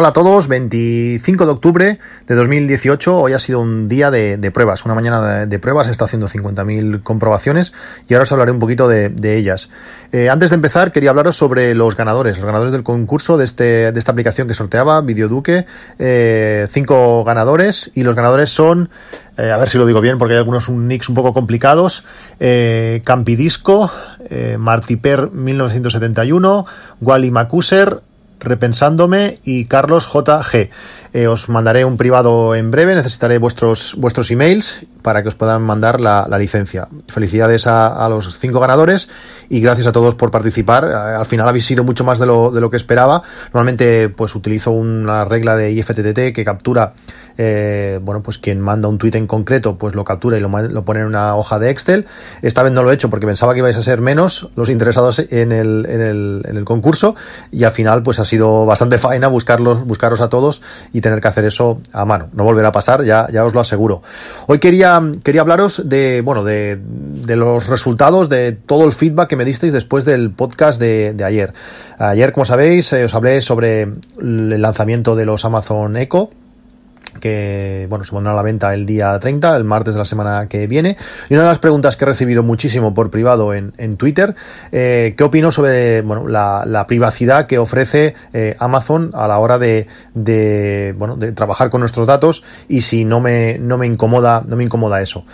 Hola a todos, 25 de octubre de 2018. Hoy ha sido un día de, pruebas, una mañana de, pruebas. He estado haciendo 50.000 comprobaciones y ahora os hablaré un poquito de, ellas. Eh, antes de empezar, quería hablaros sobre los ganadores, los ganadores del concurso de, este, de esta aplicación que sorteaba, Videoduque. Eh, cinco ganadores y los ganadores son. Eh, a ver si lo digo bien porque hay algunos nicks un poco complicados. Campidisco, Martiper 1971, Wally Macuser, Repensándome y Carlos JG. Eh, os mandaré un privado en breve, necesitaré vuestros, vuestros emails para que os puedan mandar la, licencia. Felicidades a, los cinco ganadores y gracias a todos por participar. Eh, al final habéis sido mucho más de lo, de lo que esperaba. Normalmente pues utilizo una regla de IFTTT que captura, eh, bueno, pues quien manda un tweet en concreto, pues lo captura y lo, lo, pone en una hoja de Excel. Esta vez no lo he hecho porque pensaba que ibais a ser menos los interesados en el, en el, en el concurso y al final pues ha sido bastante faena buscarlos, buscaros a todos y tener que hacer eso a mano. No volverá a pasar, ya, ya os lo aseguro. Hoy quería, quería hablaros de, bueno, de, de los resultados, de todo el feedback que me disteis después del podcast de, de ayer. Ayer, como sabéis, eh, os hablé sobre el lanzamiento de los Amazon Echo que bueno, se pondrá a la venta el día 30, el martes de la semana que viene. Y una de las preguntas que he recibido muchísimo por privado en, en Twitter, eh, ¿qué opino sobre bueno, la, la privacidad que ofrece eh, Amazon a la hora de, de, bueno, de trabajar con nuestros datos y si no me, no me incomoda, no me incomoda eso?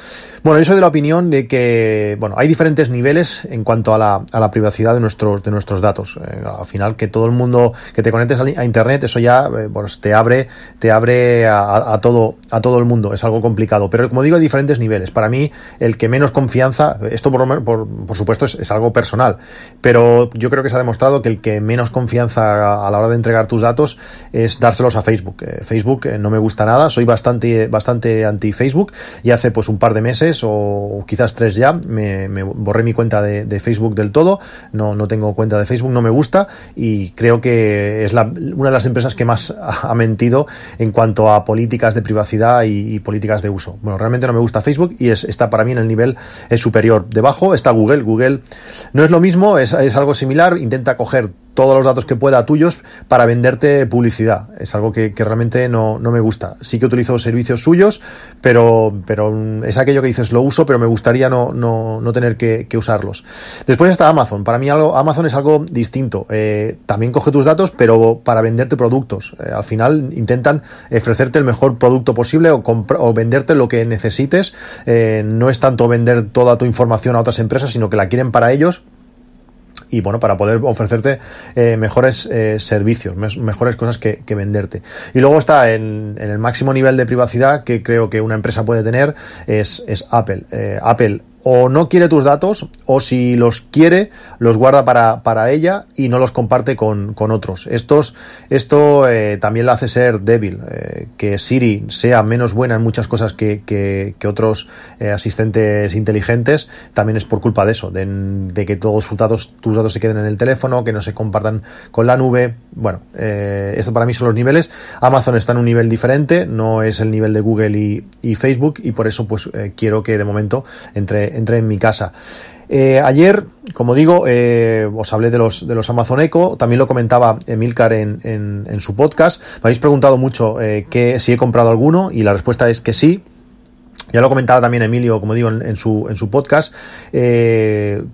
Bueno, yo soy de la opinión de que bueno, hay diferentes niveles en cuanto a la, a la privacidad de nuestros, de nuestros datos. Eh, al final, que todo el mundo que te conectes a, internet, eso ya pues, te abre, te abre a a, todo, a todo el mundo. Es algo complicado. Pero como digo, hay diferentes niveles. Para mí, el que menos confianza, esto por, por, por supuesto es, algo personal, pero yo creo que se ha demostrado que el que menos confianza a, la hora de entregar tus datos es dárselos a Facebook. Eh, Facebook eh, no me gusta nada, soy bastante, bastante anti Facebook y hace pues un par de meses o quizás tres ya me, borré mi cuenta de, Facebook del todo. No, no tengo cuenta de Facebook, no me gusta y creo que es la, una de las empresas que más ha mentido en cuanto a políticas de privacidad y, políticas de uso. Bueno, realmente no me gusta Facebook y es, está para mí en el nivel superior. Debajo está Google. Google no es lo mismo, es, es algo similar, intenta coger todos los datos que pueda tuyos para venderte publicidad. Es algo que, realmente no, me gusta. Sí que utilizo servicios suyos, pero, pero es aquello que dices, lo uso, pero me gustaría no, no, tener que, usarlos. Después está Amazon. Para mí Amazon es algo distinto. Eh, también coge tus datos, pero para venderte productos. Eh, al final intentan ofrecerte el mejor producto posible o, o venderte lo que necesites. Eh, no es tanto vender toda tu información a otras empresas, sino que la quieren para ellos y bueno, para poder ofrecerte eh, mejores eh, servicios, mejores cosas que, venderte. Y luego está en, el máximo nivel de privacidad que creo que una empresa puede tener es, es Apple. Eh, Apple o no quiere tus datos o si los quiere los guarda para, para ella y no los comparte con, con otros. Estos, esto eh, también la hace ser débil, eh, que Siri sea menos buena en muchas cosas que, que, otros eh, asistentes inteligentes, también es por culpa de eso, de, que todos tus datos, tus datos se queden en el teléfono, que no se compartan con la nube. Bueno, esto para mí son los niveles. Amazon está en un nivel diferente, no es el nivel de Google y, y Facebook y por eso pues quiero que de momento entre entré en mi casa. Eh, ayer, como digo, eh, os hablé de los, de los Amazon Echo, también lo comentaba Emilcar en, en, su podcast. Me habéis preguntado mucho eh, que si he comprado alguno y la respuesta es que sí. Ya lo comentaba también Emilio, como digo, en, su, en su podcast.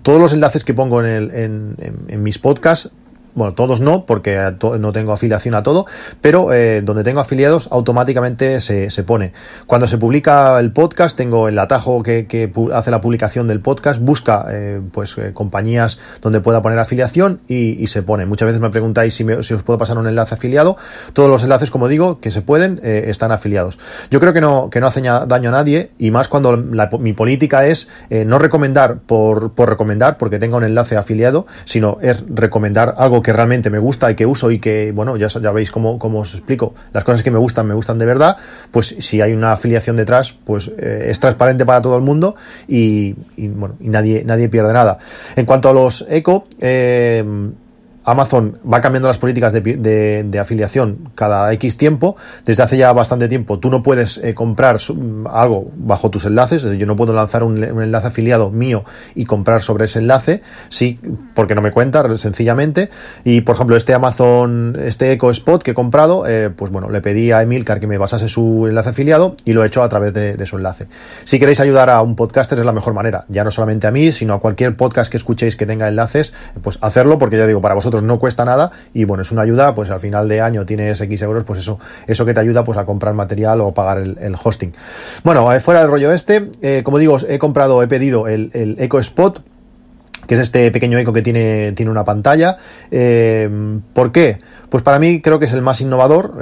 todos los enlaces que pongo en, en mis podcasts bueno, todos no, porque no tengo afiliación a todo, pero eh, donde tengo afiliados automáticamente se, se, pone. Cuando se publica el podcast, tengo el atajo que, hace la publicación del podcast, busca eh, pues eh, compañías donde pueda poner afiliación y, y, se pone. Muchas veces me preguntáis si, me, si, os puedo pasar un enlace afiliado. Todos los enlaces, como digo, que se pueden, están afiliados. Yo creo que no, que no hace daño a nadie y más cuando mi política es no recomendar por, por recomendar, porque tenga un enlace afiliado, sino es recomendar algo que realmente me gusta y que uso y que, bueno, ya, ya veis cómo, cómo os explico, las cosas que me gustan, me gustan de verdad, pues si hay una afiliación detrás, pues eh, es transparente para todo el mundo y, bueno, y nadie, nadie pierde nada. En cuanto a los eco, eh, Amazon va cambiando las políticas de, afiliación cada X tiempo. Desde hace ya bastante tiempo tú no puedes eh, comprar algo bajo tus enlaces. Yo no puedo lanzar un, enlace afiliado mío y comprar sobre ese enlace. Sí, porque no me cuenta, sencillamente. Y por ejemplo, este Amazon, este Eco Spot que he comprado, eh, pues bueno, le pedí a Emilcar que me basase su enlace afiliado y lo he hecho a través de, su enlace. Si queréis ayudar a un podcaster es la mejor manera. Ya no solamente a mí, sino a cualquier podcast que escuchéis que tenga enlaces, pues hacerlo porque ya digo, para vosotros no cuesta nada y bueno, es una ayuda, pues al final de año tienes X euros, pues eso, eso que te ayuda pues a comprar material o pagar el, hosting. Bueno, eh, fuera del rollo este, eh, como digo, he comprado, he pedido el, el Eco Spot, que es este pequeño eco que tiene, tiene una pantalla. Eh, ¿Por qué? Pues para mí creo que es el más innovador.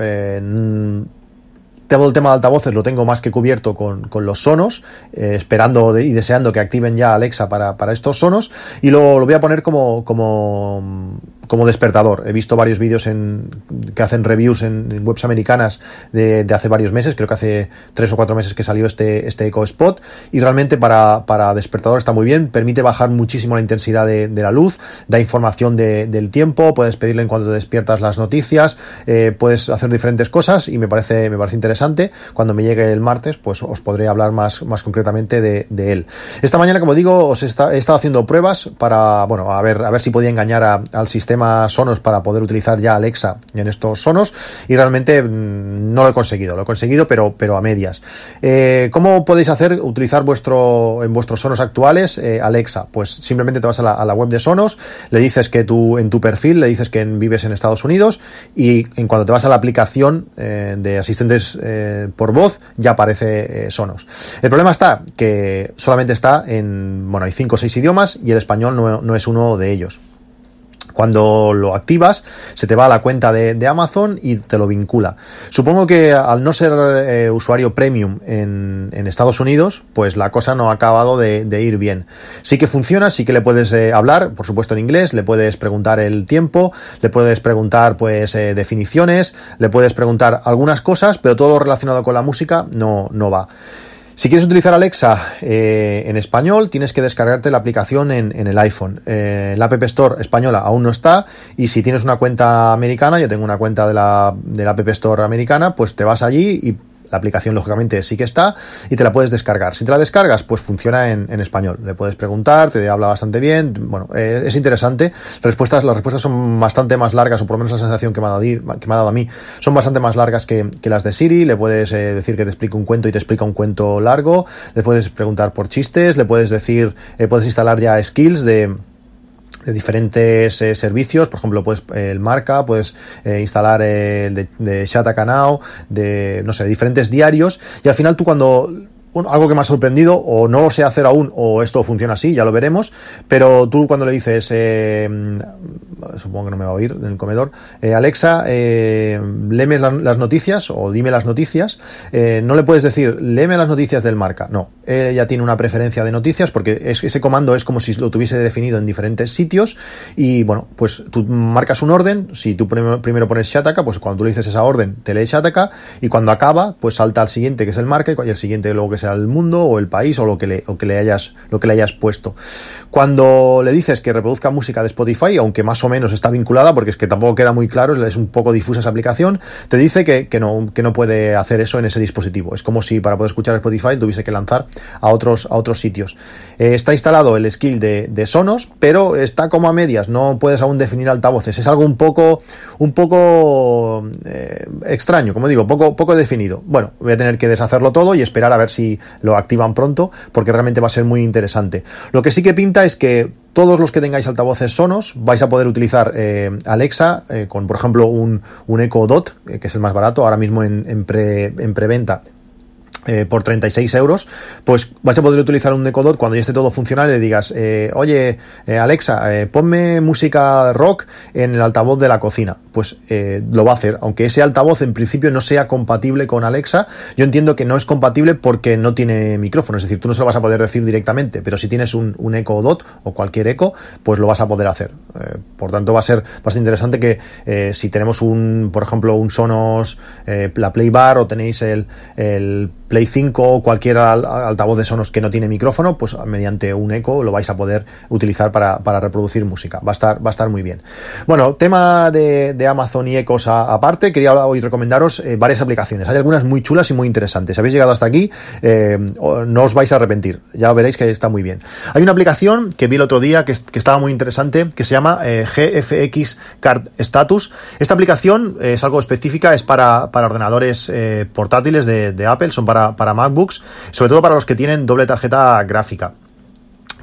Todo el tema de altavoces lo tengo más que cubierto con, los sonos, eh, esperando y deseando que activen ya Alexa para, estos sonos. Y lo, lo voy a poner como, como como despertador. He visto varios vídeos en, que hacen reviews en, webs americanas de, hace varios meses, creo que hace tres o cuatro meses que salió este, este Eco Spot, y realmente para, para despertador está muy bien, permite bajar muchísimo la intensidad de, la luz, da información del tiempo, puedes pedirle en cuanto te despiertas las noticias, eh, puedes hacer diferentes cosas y me parece, me parece interesante. Cuando me llegue el martes, pues os podré hablar más, más concretamente de, él. Esta mañana, como digo, os he estado haciendo pruebas para, bueno, a ver, a ver si podía engañar al sistema Sonos para poder utilizar ya Alexa en estos Sonos y realmente mm, no lo he conseguido, lo he conseguido pero, pero a medias. Eh, ¿Cómo podéis hacer utilizar vuestro en vuestros Sonos actuales eh, Alexa? Pues simplemente te vas a la, web de Sonos, le dices que tú en tu perfil le dices que vives en Estados Unidos y en cuanto te vas a la aplicación eh, de asistentes por voz ya aparece Sonos. El problema está que solamente está en, bueno, hay cinco o seis idiomas y el español no es uno de ellos. Cuando lo activas, se te va a la cuenta de, Amazon y te lo vincula. Supongo que al no ser eh, usuario premium en, Estados Unidos, pues la cosa no ha acabado de, ir bien. Sí que funciona, sí que le puedes eh, hablar, por supuesto en inglés, le puedes preguntar el tiempo, le puedes preguntar pues eh, definiciones, le puedes preguntar algunas cosas, pero todo lo relacionado con la música no, no va. Si quieres utilizar Alexa eh, en español, tienes que descargarte la aplicación en, el iPhone. Eh, la App Store española aún no está y si tienes una cuenta americana, yo tengo una cuenta de la, de la App Store americana, pues te vas allí y la aplicación, lógicamente, sí que está y te la puedes descargar. Si te la descargas, pues funciona en, español. Le puedes preguntar, te habla bastante bien. Bueno, eh, es interesante. Respuestas, las respuestas son bastante más largas, o por lo menos la sensación que me ha dado, que me ha dado a mí, son bastante más largas que, las de Siri. Le puedes eh, decir que te explique un cuento y te explica un cuento largo. Le puedes preguntar por chistes. Le puedes decir, eh, puedes instalar ya skills de de diferentes eh, servicios, por ejemplo, pues el marca, puedes eh, instalar el de, de Shataka Now, de no sé, diferentes diarios, y al final tú cuando algo que me ha sorprendido, o no lo sé hacer aún, o esto funciona así, ya lo veremos, pero tú cuando le dices, eh, supongo que no me va a oír en el comedor, eh, Alexa, eh, léeme las noticias o dime las noticias, eh, no le puedes decir, léeme las noticias del marca, no, ella tiene una preferencia de noticias porque ese comando es como si lo tuviese definido en diferentes sitios y bueno, pues tú marcas un orden, si tú primero, pones Shataka, pues cuando tú le dices esa orden, te lee Shataka y cuando acaba, pues salta al siguiente que es el marca y el siguiente luego que sea el mundo o el país o lo que le, que le hayas, lo que le hayas puesto. Cuando le dices que reproduzca música de Spotify, aunque más o menos está vinculada, porque es que tampoco queda muy claro, es un poco difusa esa aplicación, te dice que, no, que no puede hacer eso en ese dispositivo. Es como si para poder escuchar Spotify tuviese que lanzar a otros, a otros sitios. Eh, está instalado el skill de, Sonos, pero está como a medias, no puedes aún definir altavoces. Es algo un poco, un poco eh, extraño, como digo, poco, poco definido. Bueno, voy a tener que deshacerlo todo y esperar a ver si lo activan pronto, porque realmente va a ser muy interesante. Lo que sí que pinta es que todos los que tengáis altavoces Sonos vais a poder utilizar eh, Alexa con, por ejemplo, un, un Echo Dot, que es el más barato, ahora mismo en, en, pre, en preventa eh, por 36 euros, pues vais a poder utilizar un decodor cuando ya esté todo funcional y le digas, eh, oye, eh, Alexa, ponme música rock en el altavoz de la cocina. pues eh, lo va a hacer. Aunque ese altavoz en principio no sea compatible con Alexa, yo entiendo que no es compatible porque no tiene micrófono, es decir, tú no se lo vas a poder decir directamente, pero si tienes un, un Echo Dot o cualquier Echo, pues lo vas a poder hacer. Eh, por tanto, va a ser bastante interesante que eh, si tenemos un, por ejemplo, un Sonos, la Play Bar o tenéis el Play 5 o cualquier altavoz de Sonos que no tiene micrófono, pues mediante un Echo lo vais a poder utilizar para, reproducir música. Va a estar, va a estar muy bien. Bueno, tema de, Amazon y Ecos aparte, quería hoy recomendaros eh, varias aplicaciones. Hay algunas muy chulas y muy interesantes. Si habéis llegado hasta aquí, eh, no os vais a arrepentir. Ya veréis que está muy bien. Hay una aplicación que vi el otro día que, estaba muy interesante, que se llama eh, GFX Card Status. Esta aplicación es algo específica, es para, para ordenadores portátiles de, de Apple, son para, para MacBooks, sobre todo para los que tienen doble tarjeta gráfica.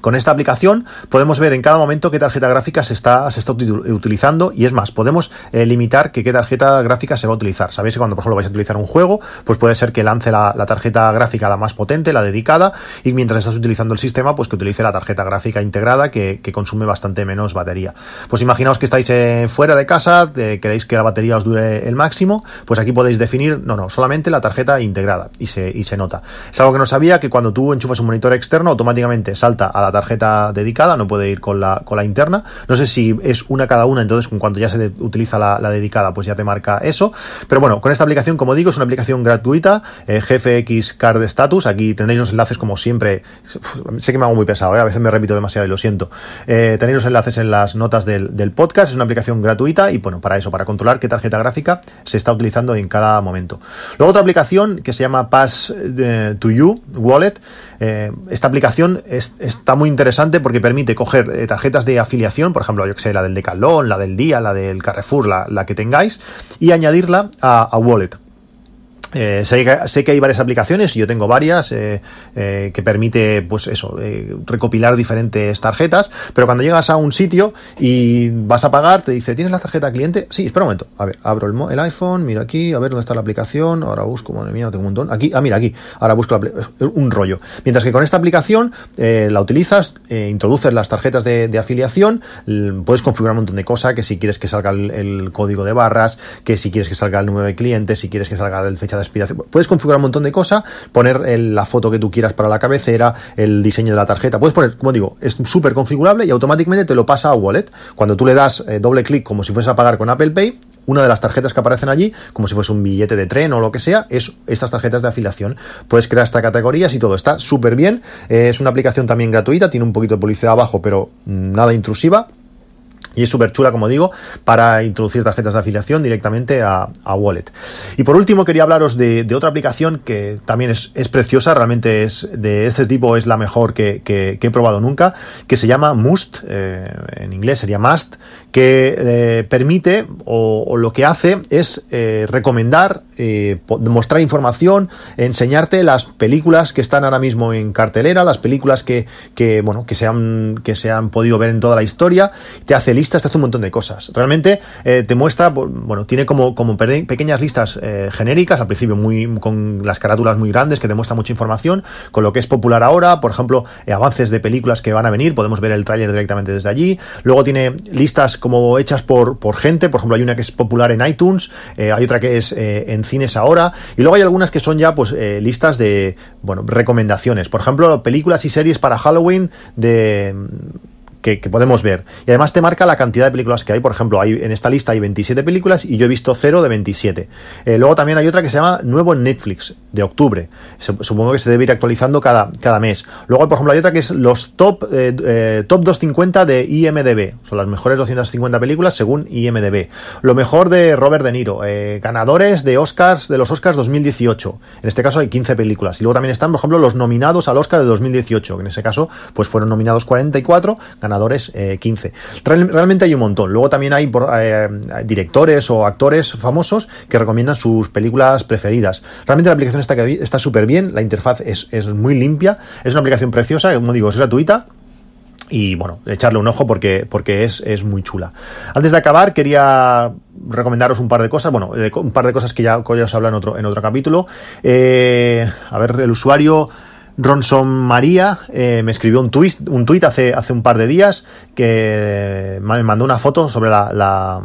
Con esta aplicación podemos ver en cada momento qué tarjeta gráfica se está, se está utilizando y es más, podemos eh, limitar que qué tarjeta gráfica se va a utilizar. Sabéis que cuando por ejemplo vais a utilizar un juego, pues puede ser que lance la, tarjeta gráfica la más potente, la dedicada, y mientras estás utilizando el sistema, pues que utilice la tarjeta gráfica integrada que, consume bastante menos batería. Pues imaginaos que estáis eh, fuera de casa, queréis que la batería os dure el máximo, pues aquí podéis definir, no, no, solamente la tarjeta integrada y se, y se nota. Es algo que no sabía que cuando tú enchufas un monitor externo automáticamente salta a la tarjeta dedicada, no puede ir con la, con la interna. No sé si es una cada una, entonces en cuanto ya se utiliza la, dedicada, pues ya te marca eso. Pero bueno, con esta aplicación, como digo, es una aplicación gratuita, eh, GFX Card Status. Aquí tenéis los enlaces como siempre. Sé que me hago muy pesado, eh, a veces me repito demasiado y lo siento. Eh, tenéis los enlaces en las notas del, del podcast, es una aplicación gratuita y bueno, para eso, para controlar qué tarjeta gráfica se está utilizando en cada momento. Luego otra aplicación que se llama Pass to You Wallet. Esta aplicación está muy interesante porque permite coger eh, tarjetas de afiliación, por ejemplo, yo que sé, la del Decathlon, la del Día, la del Carrefour, la, que tengáis, y añadirla a Wallet. Eh, sé, que hay varias aplicaciones, y yo tengo varias, eh, eh, que permite, pues eso, recopilar diferentes tarjetas, pero cuando llegas a un sitio y vas a pagar, te dice, ¿tienes la tarjeta cliente? Sí, espera un momento, a ver, abro el, iPhone, miro aquí, a ver dónde está la aplicación, ahora busco, madre mía, tengo un montón, aquí, ah, mira, aquí, ahora busco un rollo. Mientras que con esta aplicación la utilizas, introduces las tarjetas de, afiliación, puedes configurar un montón de cosas, que si quieres que salga el, el, código de barras, que si quieres que salga el número de clientes, si quieres que salga el fecha de expiración. Puedes configurar un montón de cosas, poner la foto que tú quieras para la cabecera, el diseño de la tarjeta. Puedes poner, como digo, es súper configurable y automáticamente te lo pasa a Wallet. Cuando tú le das eh, doble clic como si fuese a pagar con Apple Pay, una de las tarjetas que aparecen allí, como si fuese un billete de tren o lo que sea, es estas tarjetas de afiliación. Puedes crear estas categorías y todo. Está súper bien. Eh, es una aplicación también gratuita, tiene un poquito de publicidad abajo, pero nada intrusiva. Y es súper chula, como digo, para introducir tarjetas de afiliación directamente a, Wallet. Y por último, quería hablaros de, otra aplicación que también es, preciosa, realmente es de este tipo es la mejor que, he probado nunca, que se llama Must, eh, en inglés sería Must, que eh, permite o, lo que hace es eh, recomendar, mostrar información, enseñarte las películas que están ahora mismo en cartelera, las películas que, bueno, que se, han, que se han podido ver en toda la historia, te hace te hace un montón de cosas. Realmente eh, te muestra, bueno, tiene como, como pequeñas listas eh, genéricas, al principio muy con las carátulas muy grandes que demuestra mucha información, con lo que es popular ahora, por ejemplo, eh, avances de películas que van a venir, podemos ver el tráiler directamente desde allí. Luego tiene listas como hechas por, por gente, por ejemplo, hay una que es popular en iTunes, hay otra que es en cines ahora, y luego hay algunas que son ya pues listas de, bueno, recomendaciones. Por ejemplo, películas y series para Halloween de que, podemos ver. Y además te marca la cantidad de películas que hay. Por ejemplo, hay, en esta lista hay 27 películas y yo he visto 0 de 27. Eh, luego también hay otra que se llama Nuevo en Netflix, de octubre. Supongo que se debe ir actualizando cada, cada mes. Luego, por ejemplo, hay otra que es los top, eh, eh, top 250 de IMDB. Son las mejores 250 películas según IMDB. Lo mejor de Robert De Niro. ganadores de Oscars, de los Oscars 2018. En este caso hay 15 películas. Y luego también están, por ejemplo, los nominados al Oscar de 2018. Que en ese caso, pues fueron nominados 44, ganadores 15. Eh, realmente hay un montón. Luego también hay eh, directores o actores famosos que recomiendan sus películas preferidas. Realmente la aplicación está, está súper bien, la interfaz es, muy limpia, es una aplicación preciosa, como digo, es gratuita y bueno, echarle un ojo porque, es, muy chula. Antes de acabar, quería recomendaros un par de cosas, bueno, un par de cosas que ya, os hablo en otro, en otro capítulo. Eh, a ver, el usuario Ronson María eh, me escribió un tweet, un tweet hace, hace un par de días que me mandó una foto sobre la,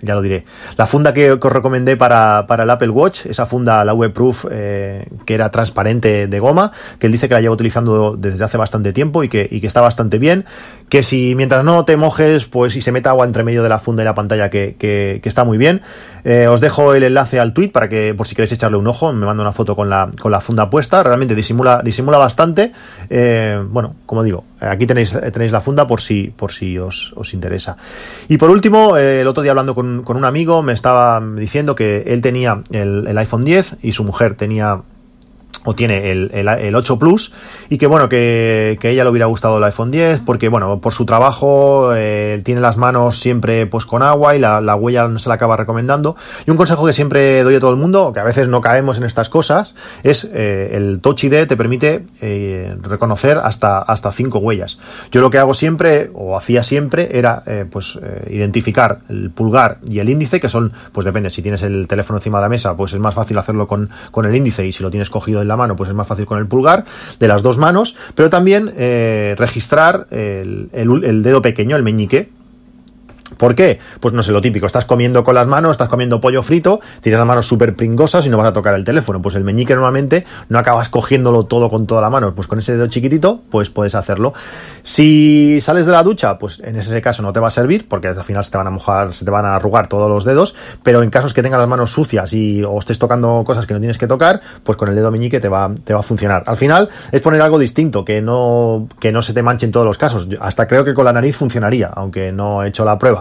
ya lo diré. La funda que, os recomendé para, para, el Apple Watch, esa funda, la Webproof, eh, que era transparente de goma, que él dice que la lleva utilizando desde hace bastante tiempo y que, y que está bastante bien. Que si mientras no te mojes, pues si se mete agua entre medio de la funda y la pantalla, que, que, está muy bien. Eh, os dejo el enlace al tweet para que, por si queréis echarle un ojo, me mando una foto con la, con la funda puesta. Realmente disimula, disimula bastante. Eh, bueno, como digo, aquí tenéis, tenéis la funda por si, por si os, os interesa. Y por último, eh, el otro día hablando con, con, un amigo me estaba diciendo que él tenía el, el iPhone 10 y su mujer tenía tiene el, el, el, 8 Plus y que bueno, que, que, ella le hubiera gustado el iPhone 10 porque bueno, por su trabajo eh, tiene las manos siempre pues con agua y la, la, huella no se la acaba recomendando y un consejo que siempre doy a todo el mundo, que a veces no caemos en estas cosas, es eh, el Touch ID te permite eh, reconocer hasta hasta cinco huellas. Yo lo que hago siempre o hacía siempre era eh, pues identificar el pulgar y el índice que son, pues depende, si tienes el teléfono encima de la mesa pues es más fácil hacerlo con, con el índice y si lo tienes cogido en la mano, pues es más fácil con el pulgar, de las dos manos, pero también eh, registrar el, el, el, dedo pequeño, el meñique, ¿Por qué? Pues no sé, lo típico, estás comiendo con las manos, estás comiendo pollo frito, tienes las manos súper pringosas y no vas a tocar el teléfono. Pues el meñique normalmente no acabas cogiéndolo todo con toda la mano, pues con ese dedo chiquitito, pues puedes hacerlo. Si sales de la ducha, pues en ese caso no te va a servir, porque al final se te van a mojar, se te van a arrugar todos los dedos, pero en casos que tengas las manos sucias y o estés tocando cosas que no tienes que tocar, pues con el dedo meñique te va, te va a funcionar. Al final es poner algo distinto, que no, que no se te manche en todos los casos. Hasta creo que con la nariz funcionaría, aunque no he hecho la prueba.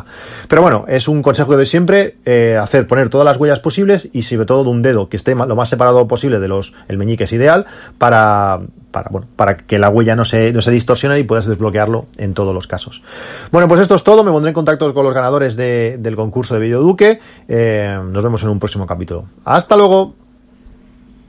Pero bueno, es un consejo que doy siempre, eh, hacer, poner todas las huellas posibles y sobre todo de un dedo que esté lo más separado posible de los, el meñique es ideal para, para, bueno, para que la huella no se, no se distorsione y puedas desbloquearlo en todos los casos. Bueno, pues esto es todo, me pondré en contacto con los ganadores de, del concurso de Videoduque, eh, nos vemos en un próximo capítulo. Hasta luego.